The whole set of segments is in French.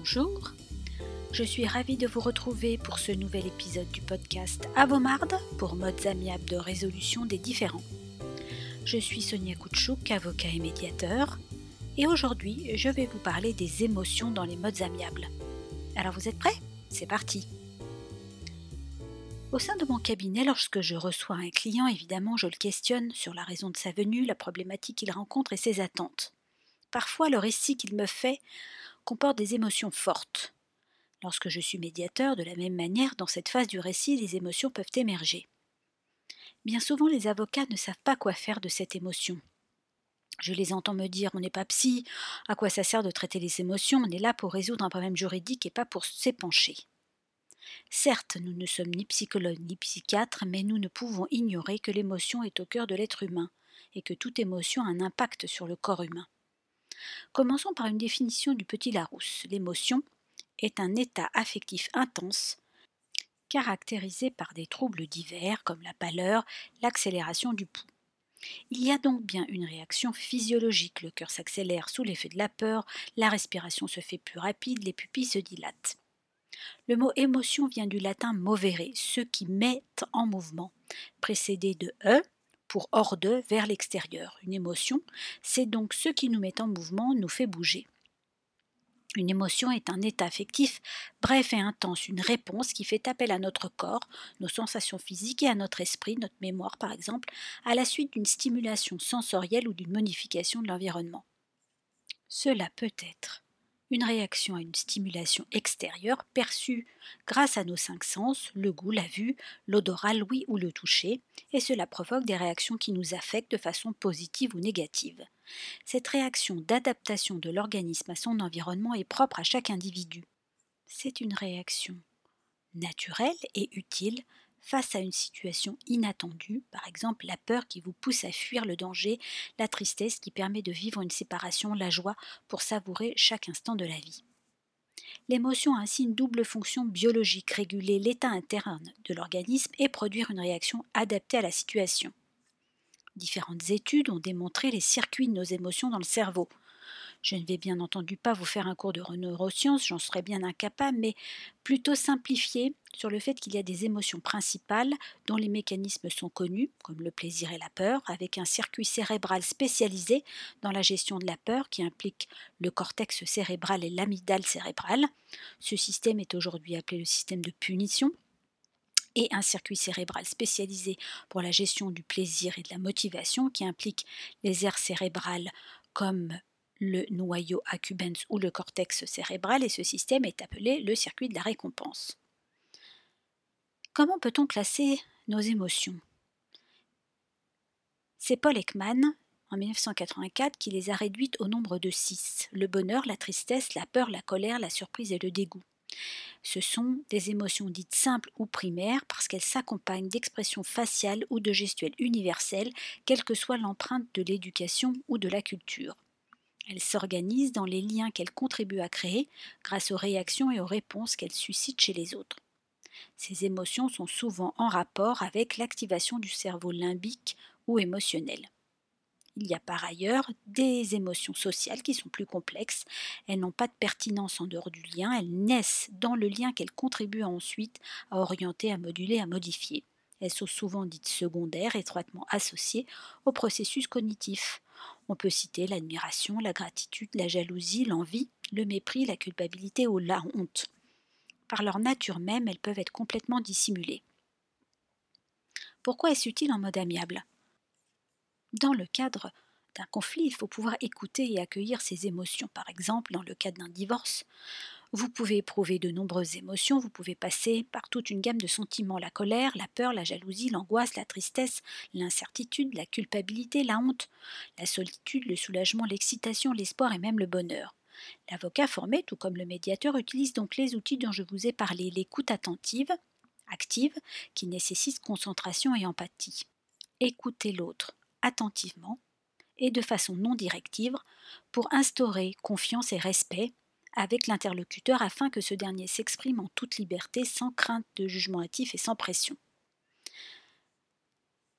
Bonjour, je suis ravie de vous retrouver pour ce nouvel épisode du podcast Avomarde pour modes amiables de résolution des différends. Je suis Sonia Koutchouk, avocat et médiateur, et aujourd'hui je vais vous parler des émotions dans les modes amiables. Alors vous êtes prêts? C'est parti Au sein de mon cabinet, lorsque je reçois un client, évidemment je le questionne sur la raison de sa venue, la problématique qu'il rencontre et ses attentes. Parfois le récit qu'il me fait comporte des émotions fortes. Lorsque je suis médiateur, de la même manière, dans cette phase du récit, les émotions peuvent émerger. Bien souvent, les avocats ne savent pas quoi faire de cette émotion. Je les entends me dire on n'est pas psy, à quoi ça sert de traiter les émotions, on est là pour résoudre un problème juridique et pas pour s'épancher. Certes, nous ne sommes ni psychologues ni psychiatres, mais nous ne pouvons ignorer que l'émotion est au cœur de l'être humain et que toute émotion a un impact sur le corps humain. Commençons par une définition du petit Larousse. L'émotion est un état affectif intense caractérisé par des troubles divers comme la pâleur, l'accélération du pouls. Il y a donc bien une réaction physiologique, le cœur s'accélère sous l'effet de la peur, la respiration se fait plus rapide, les pupilles se dilatent. Le mot émotion vient du latin movere, ceux qui mettent en mouvement, précédé de e, pour hors de, vers l'extérieur. Une émotion, c'est donc ce qui nous met en mouvement, nous fait bouger. Une émotion est un état affectif bref et intense, une réponse qui fait appel à notre corps, nos sensations physiques et à notre esprit, notre mémoire par exemple, à la suite d'une stimulation sensorielle ou d'une modification de l'environnement. Cela peut être une réaction à une stimulation extérieure perçue grâce à nos cinq sens, le goût, la vue, l'odorat, l'ouïe ou le toucher, et cela provoque des réactions qui nous affectent de façon positive ou négative. Cette réaction d'adaptation de l'organisme à son environnement est propre à chaque individu. C'est une réaction naturelle et utile face à une situation inattendue, par exemple la peur qui vous pousse à fuir le danger, la tristesse qui permet de vivre une séparation, la joie pour savourer chaque instant de la vie. L'émotion a ainsi une double fonction biologique, réguler l'état interne de l'organisme et produire une réaction adaptée à la situation. Différentes études ont démontré les circuits de nos émotions dans le cerveau. Je ne vais bien entendu pas vous faire un cours de neurosciences, j'en serais bien incapable, mais plutôt simplifier sur le fait qu'il y a des émotions principales dont les mécanismes sont connus, comme le plaisir et la peur, avec un circuit cérébral spécialisé dans la gestion de la peur qui implique le cortex cérébral et l'amygdale cérébrale. Ce système est aujourd'hui appelé le système de punition et un circuit cérébral spécialisé pour la gestion du plaisir et de la motivation qui implique les aires cérébrales comme le noyau accumbens ou le cortex cérébral et ce système est appelé le circuit de la récompense. Comment peut-on classer nos émotions? C'est Paul Ekman, en 1984, qui les a réduites au nombre de six le bonheur, la tristesse, la peur, la colère, la surprise et le dégoût. Ce sont des émotions dites simples ou primaires parce qu'elles s'accompagnent d'expressions faciales ou de gestuelles universelles, quelle que soit l'empreinte de l'éducation ou de la culture. Elles s'organisent dans les liens qu'elles contribuent à créer grâce aux réactions et aux réponses qu'elles suscitent chez les autres. Ces émotions sont souvent en rapport avec l'activation du cerveau limbique ou émotionnel. Il y a par ailleurs des émotions sociales qui sont plus complexes. Elles n'ont pas de pertinence en dehors du lien, elles naissent dans le lien qu'elles contribuent ensuite à orienter, à moduler, à modifier. Elles sont souvent dites secondaires, étroitement associées au processus cognitif. On peut citer l'admiration, la gratitude, la jalousie, l'envie, le mépris, la culpabilité ou la honte. Par leur nature même, elles peuvent être complètement dissimulées. Pourquoi est-ce utile en mode amiable dans le cadre d'un conflit, il faut pouvoir écouter et accueillir ses émotions. Par exemple, dans le cadre d'un divorce, vous pouvez éprouver de nombreuses émotions, vous pouvez passer par toute une gamme de sentiments, la colère, la peur, la jalousie, l'angoisse, la tristesse, l'incertitude, la culpabilité, la honte, la solitude, le soulagement, l'excitation, l'espoir et même le bonheur. L'avocat formé, tout comme le médiateur, utilise donc les outils dont je vous ai parlé, l'écoute attentive, active, qui nécessite concentration et empathie. Écoutez l'autre, attentivement et de façon non directive pour instaurer confiance et respect avec l'interlocuteur afin que ce dernier s'exprime en toute liberté sans crainte de jugement hâtif et sans pression.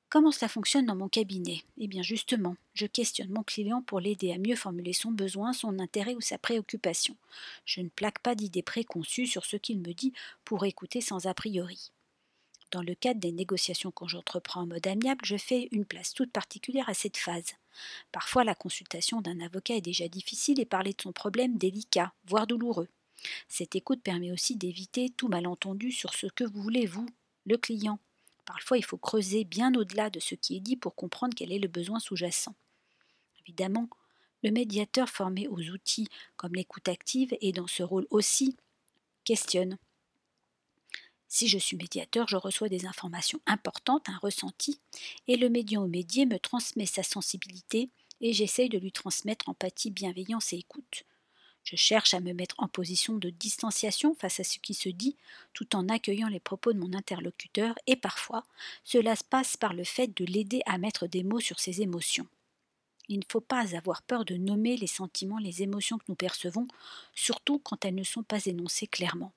Comment cela fonctionne dans mon cabinet? Eh bien justement, je questionne mon client pour l'aider à mieux formuler son besoin, son intérêt ou sa préoccupation. Je ne plaque pas d'idées préconçues sur ce qu'il me dit pour écouter sans a priori. Dans le cadre des négociations que j'entreprends en mode amiable, je fais une place toute particulière à cette phase. Parfois, la consultation d'un avocat est déjà difficile et parler de son problème délicat, voire douloureux. Cette écoute permet aussi d'éviter tout malentendu sur ce que vous voulez, vous, le client. Parfois, il faut creuser bien au-delà de ce qui est dit pour comprendre quel est le besoin sous-jacent. Évidemment, le médiateur formé aux outils comme l'écoute active et dans ce rôle aussi questionne. Si je suis médiateur, je reçois des informations importantes, un ressenti, et le médium ou médié me transmet sa sensibilité et j'essaye de lui transmettre empathie, bienveillance et écoute. Je cherche à me mettre en position de distanciation face à ce qui se dit, tout en accueillant les propos de mon interlocuteur, et parfois cela se passe par le fait de l'aider à mettre des mots sur ses émotions. Il ne faut pas avoir peur de nommer les sentiments, les émotions que nous percevons, surtout quand elles ne sont pas énoncées clairement.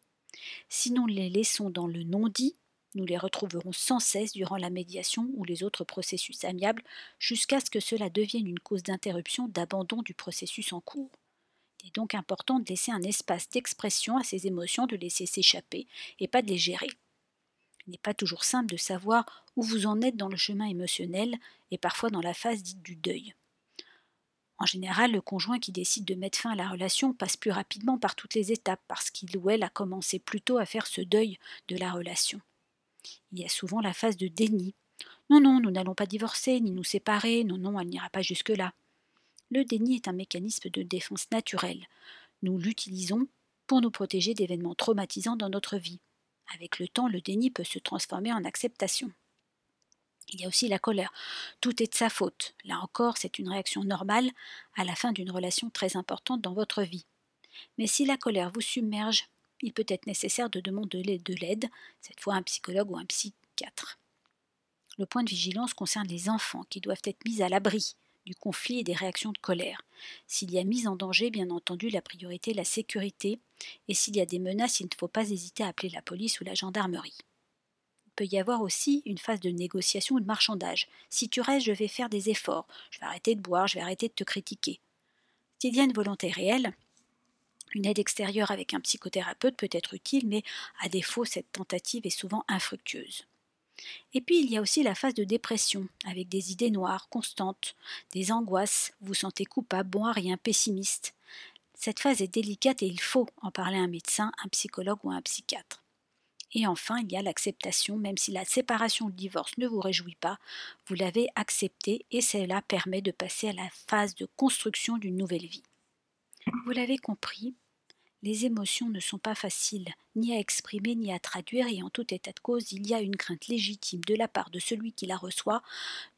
Si nous les laissons dans le non-dit, nous les retrouverons sans cesse durant la médiation ou les autres processus amiables, jusqu'à ce que cela devienne une cause d'interruption, d'abandon du processus en cours. Il est donc important de laisser un espace d'expression à ces émotions, de laisser s'échapper et pas de les gérer. Il n'est pas toujours simple de savoir où vous en êtes dans le chemin émotionnel et parfois dans la phase dite du deuil. En général, le conjoint qui décide de mettre fin à la relation passe plus rapidement par toutes les étapes parce qu'il ou elle a commencé plus tôt à faire ce deuil de la relation. Il y a souvent la phase de déni. Non, non, nous n'allons pas divorcer ni nous séparer, non, non, elle n'ira pas jusque-là. Le déni est un mécanisme de défense naturel. Nous l'utilisons pour nous protéger d'événements traumatisants dans notre vie. Avec le temps, le déni peut se transformer en acceptation. Il y a aussi la colère. Tout est de sa faute. Là encore, c'est une réaction normale à la fin d'une relation très importante dans votre vie. Mais si la colère vous submerge, il peut être nécessaire de demander de l'aide, cette fois un psychologue ou un psychiatre. Le point de vigilance concerne les enfants qui doivent être mis à l'abri du conflit et des réactions de colère. S'il y a mise en danger, bien entendu, la priorité est la sécurité, et s'il y a des menaces, il ne faut pas hésiter à appeler la police ou la gendarmerie. Peut y avoir aussi une phase de négociation ou de marchandage. Si tu restes, je vais faire des efforts, je vais arrêter de boire, je vais arrêter de te critiquer. S'il y a une volonté réelle, une aide extérieure avec un psychothérapeute peut être utile, mais à défaut, cette tentative est souvent infructueuse. Et puis il y a aussi la phase de dépression, avec des idées noires constantes, des angoisses, vous vous sentez coupable, bon à rien, pessimiste. Cette phase est délicate et il faut en parler à un médecin, un psychologue ou un psychiatre. Et enfin, il y a l'acceptation, même si la séparation ou le divorce ne vous réjouit pas, vous l'avez accepté et cela permet de passer à la phase de construction d'une nouvelle vie. Vous l'avez compris, les émotions ne sont pas faciles, ni à exprimer ni à traduire, et en tout état de cause, il y a une crainte légitime de la part de celui qui la reçoit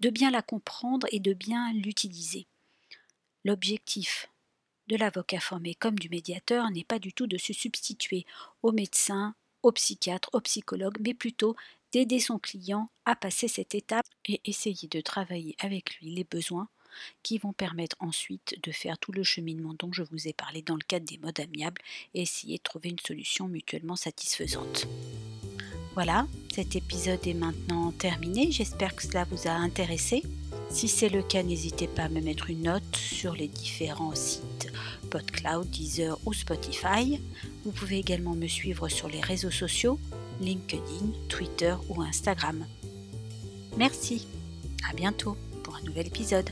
de bien la comprendre et de bien l'utiliser. L'objectif de l'avocat formé comme du médiateur n'est pas du tout de se substituer au médecin, au psychiatre, au psychologue, mais plutôt d'aider son client à passer cette étape et essayer de travailler avec lui les besoins qui vont permettre ensuite de faire tout le cheminement dont je vous ai parlé dans le cadre des modes amiables et essayer de trouver une solution mutuellement satisfaisante. Voilà, cet épisode est maintenant terminé, j'espère que cela vous a intéressé. Si c'est le cas, n'hésitez pas à me mettre une note sur les différents sites PodCloud, Deezer ou Spotify. Vous pouvez également me suivre sur les réseaux sociaux, LinkedIn, Twitter ou Instagram. Merci, à bientôt pour un nouvel épisode.